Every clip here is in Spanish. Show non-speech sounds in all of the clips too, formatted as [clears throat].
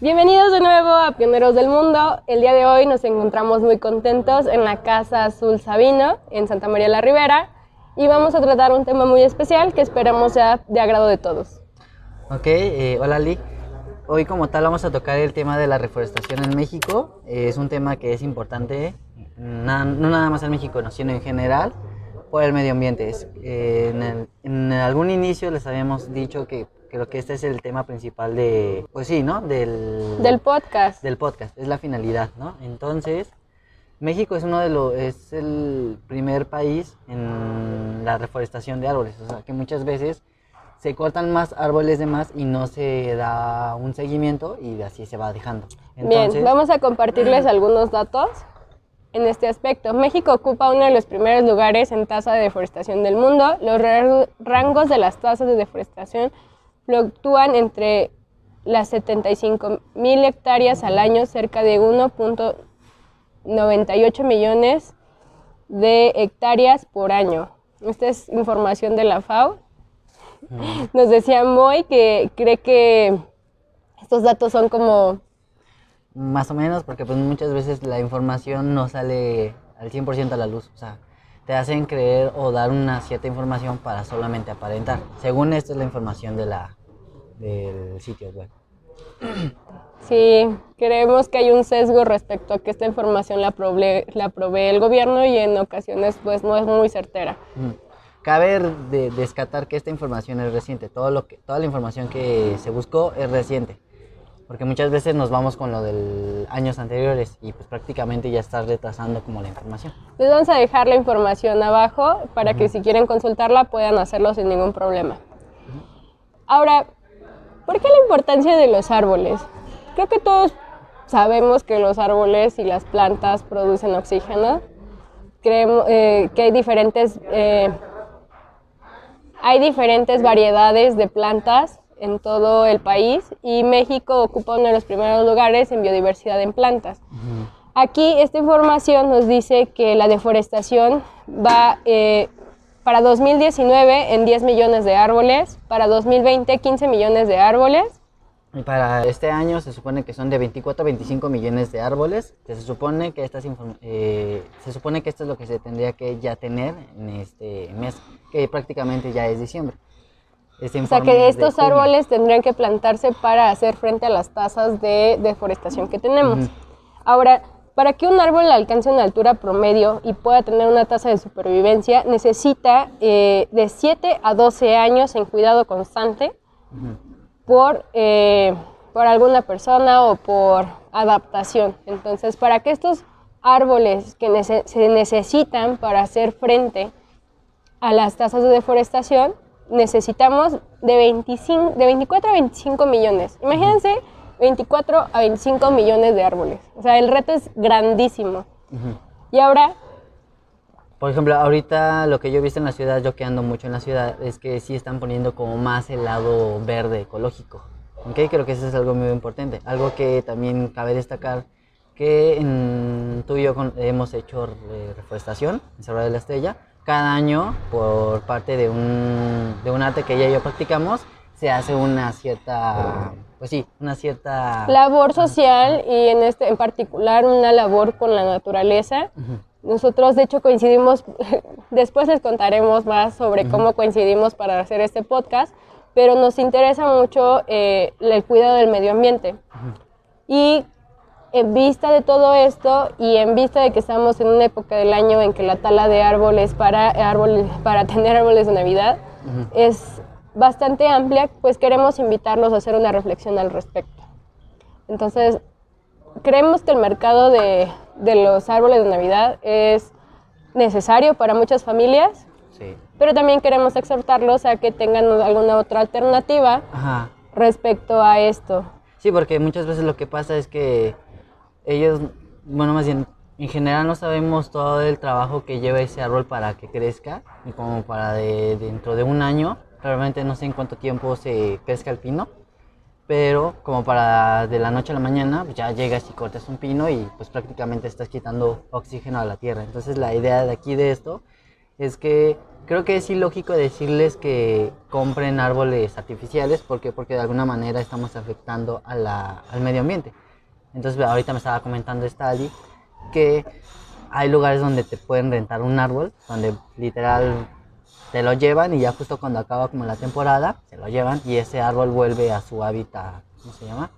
Bienvenidos de nuevo a Pioneros del Mundo. El día de hoy nos encontramos muy contentos en la Casa Azul Sabino, en Santa María la Ribera, y vamos a tratar un tema muy especial que esperamos sea de agrado de todos. Ok, eh, hola Lee. Hoy como tal vamos a tocar el tema de la reforestación en México. Eh, es un tema que es importante, na- no nada más en México, no, sino en general por el medio ambiente. Es, eh, en, el- en algún inicio les habíamos dicho que creo que este es el tema principal de, pues sí, ¿no? Del, Del podcast. del podcast, es la finalidad, ¿no? Entonces, México es uno de los, es el primer país en la reforestación de árboles, o sea, que muchas veces se cortan más árboles de más y no se da un seguimiento y así se va dejando. Bien, vamos a compartirles [clears throat] algunos datos en este aspecto. México ocupa uno de los primeros lugares en tasa de deforestación del mundo. Los ra- rangos de las tasas de deforestación fluctúan entre las 75 mil hectáreas al año, cerca de 1.98 millones de hectáreas por año. Esta es información de la FAO. [laughs] Nos decía Moy que cree que estos datos son como Más o menos, porque pues muchas veces la información no sale al 100% a la luz, o sea, te hacen creer o dar una cierta información para solamente aparentar. Según esto es la información de la, del sitio web. [clears throat] Sí, creemos que hay un sesgo respecto a que esta información la provee, la provee el gobierno y en ocasiones pues no es muy certera. Mm. Cabe de, descatar que esta información es reciente, todo lo que, toda la información que se buscó es reciente, porque muchas veces nos vamos con lo de años anteriores y pues prácticamente ya está retrasando como la información. Les vamos a dejar la información abajo para que si quieren consultarla puedan hacerlo sin ningún problema. Ahora, ¿por qué la importancia de los árboles? Creo que todos sabemos que los árboles y las plantas producen oxígeno. Creemos eh, que hay diferentes, eh, hay diferentes variedades de plantas en todo el país y México ocupa uno de los primeros lugares en biodiversidad en plantas. Aquí esta información nos dice que la deforestación va eh, para 2019 en 10 millones de árboles, para 2020 15 millones de árboles. Para este año se supone que son de 24 a 25 millones de árboles, que se supone que estas eh, se supone que esto es lo que se tendría que ya tener en este mes, que prácticamente ya es diciembre. Este O sea que estos árboles tendrían que plantarse para hacer frente a las tasas de deforestación que tenemos. Ahora, para que un árbol alcance una altura promedio y pueda tener una tasa de supervivencia, necesita eh, de 7 a 12 años en cuidado constante por, eh, por alguna persona o por adaptación. Entonces, para que estos árboles que nece- se necesitan para hacer frente a las tasas de deforestación, necesitamos de, 25, de 24 a 25 millones. Imagínense 24 a 25 millones de árboles. O sea, el reto es grandísimo. Y ahora, Por ejemplo, ahorita lo que yo he visto en la ciudad, yo que ando mucho en la ciudad, es que sí están poniendo como más el lado verde ecológico. ¿Ok? Creo que eso es algo muy importante. Algo que también cabe destacar, que en- tú y yo con- hemos hecho eh, reforestación en Cerro de la Estrella. Cada año, por parte de un, de un arte que ella y yo practicamos, se hace una cierta, pues sí, una cierta... labor social y en este en particular una labor con la naturaleza. Nosotros de hecho coincidimos, [laughs] después les contaremos más sobre cómo coincidimos para hacer este podcast, pero nos interesa mucho eh, el cuidado del medio ambiente. Y en vista de todo esto y en vista de que estamos en una época del año en que la tala de árboles para, árboles, para [laughs] tener árboles de Navidad es bastante amplia, pues queremos invitarlos a hacer una reflexión al respecto. Entonces, creemos que el mercado de, de los árboles de Navidad es necesario para muchas familias, Sí. pero también queremos exhortarlos a que tengan alguna otra alternativa Ajá. respecto a esto. Sí, porque muchas veces lo que pasa es que ellos, bueno, más bien, en general no sabemos todo el trabajo que lleva ese árbol para que crezca y como para de, dentro de un año, realmente no sé en cuánto tiempo se crezca el pino, pero como para de la noche a la mañana, pues ya llegas y cortas un pino y pues prácticamente estás quitando oxígeno a la tierra. Entonces la idea de aquí de esto es que creo que es ilógico decirles que compren árboles artificiales porque, porque de alguna manera estamos afectando a al medio ambiente. Entonces ahorita me estaba comentando Stali que hay lugares donde te pueden rentar un árbol, donde literal te lo llevan y ya justo cuando acaba como la temporada, se lo llevan y ese árbol vuelve a su hábitat, ¿cómo se llama?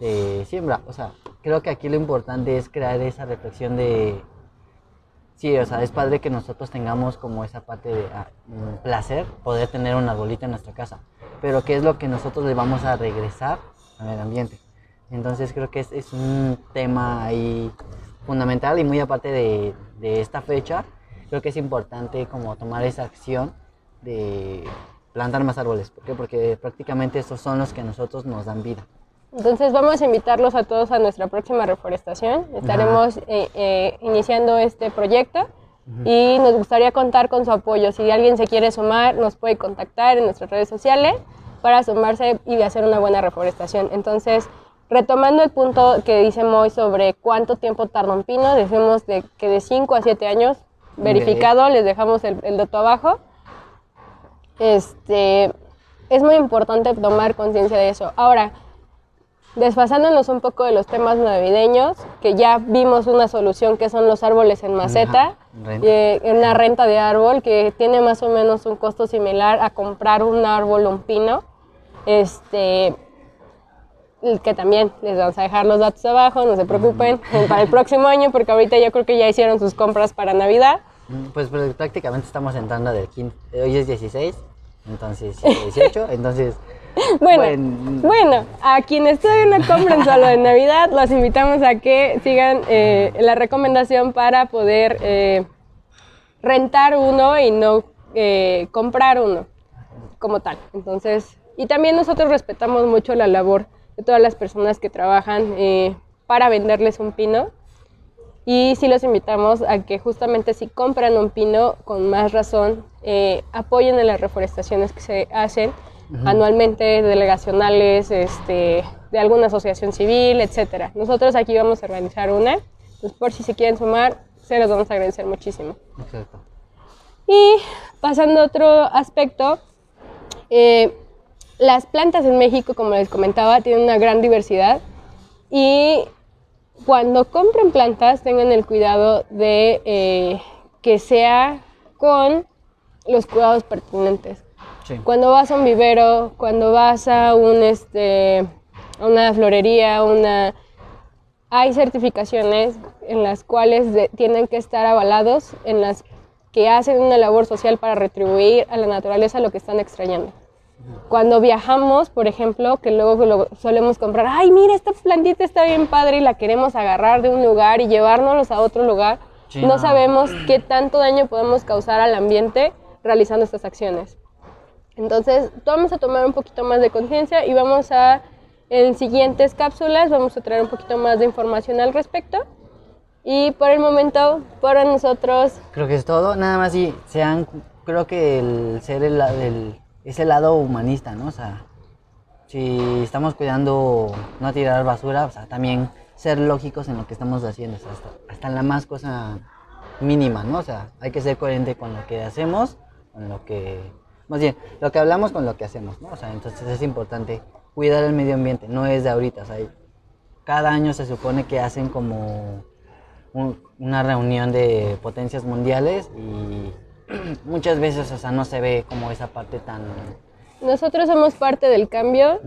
De siembra. O sea, creo que aquí lo importante es crear esa reflexión de... Sí, o sea, es padre que nosotros tengamos como esa parte de ah, placer, poder tener un arbolito en nuestra casa, pero ¿qué es lo que nosotros le vamos a regresar al medio ambiente? Entonces creo que es, es un tema ahí fundamental y muy aparte de, de esta fecha, creo que es importante como tomar esa acción de plantar más árboles. ¿Por qué? Porque prácticamente estos son los que a nosotros nos dan vida. Entonces vamos a invitarlos a todos a nuestra próxima reforestación. Estaremos eh, eh, iniciando este proyecto y nos gustaría contar con su apoyo. Si alguien se quiere sumar, nos puede contactar en nuestras redes sociales para sumarse y hacer una buena reforestación. Entonces, retomando el punto que dice Moy sobre cuánto tiempo tarda un pino, decimos de, que de 5 a 7 años, verificado, les dejamos el, el dato abajo. Este, es muy importante tomar conciencia de eso. Ahora, desfasándonos un poco de los temas navideños, que ya vimos una solución que son los árboles en maceta, renta. eh, en una renta de árbol que tiene más o menos un costo similar a comprar un árbol o un pino. Este, que también les vamos a dejar los datos abajo, no se preocupen, para el próximo año, porque ahorita yo creo que ya hicieron sus compras para Navidad. Mm, Pues, pues, prácticamente estamos entrando del 15. Hoy es 16, entonces sí, 18, [laughs] entonces... Bueno, Buen- bueno, a quienes todavía no compren solo de Navidad, los invitamos a que sigan eh, la recomendación para poder eh, rentar uno y no eh, comprar uno como tal. Entonces, y también nosotros respetamos mucho la labor de todas las personas que trabajan eh, para venderles un pino. Y sí los invitamos a que justamente si compran un pino, con más razón, eh, apoyen en las reforestaciones que se hacen anualmente, delegacionales, este, de alguna asociación civil, etcétera. Nosotros aquí vamos a organizar una, por si se quieren sumar, se los vamos a agradecer muchísimo. Exacto. Y pasando a otro aspecto, eh, las plantas en México, como les comentaba, tienen una gran diversidad y cuando compren plantas tengan el cuidado de eh, que sea con los cuidados pertinentes. Sí. Cuando vas a un vivero, cuando vas a un este a una florería, una hay certificaciones en las cuales de- tienen que estar avalados, en las que hacen una labor social para retribuir a la naturaleza lo que están extrayendo. Cuando viajamos, por ejemplo, que luego lo solemos comprar, ay, mira, esta plantita está bien padre y la queremos agarrar de un lugar y llevárnoslos a otro lugar, no sabemos qué tanto daño podemos causar al ambiente realizando estas acciones. Entonces, vamos a tomar un poquito más de conciencia y vamos a, en siguientes cápsulas, vamos a traer un poquito más de información al respecto. Y por el momento, para nosotros, Creo que es todo. Nada más y sean, creo que el ser el, el- ese lado humanista, ¿no? O sea, si estamos cuidando no tirar basura, o sea, también ser lógicos en lo que estamos haciendo, o sea, hasta, la más cosa mínima, ¿no? O sea, hay que ser coherente con lo que hacemos, con lo que, más bien, lo que hablamos con lo que hacemos, ¿no? O sea, entonces es importante cuidar el medio ambiente, no es de ahorita, o sea, cada año se supone que hacen como un- una reunión de potencias mundiales y [clears throat] muchas veces, o sea, no se ve como esa parte tan... Nosotros somos parte del cambio.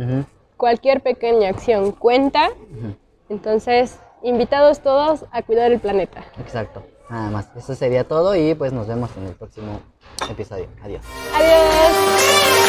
Cualquier pequeña acción cuenta. Entonces, invitados todos a cuidar el planeta. Exacto. Nada más. Eso sería todo y pues nos vemos en el próximo episodio. Adiós. Adiós.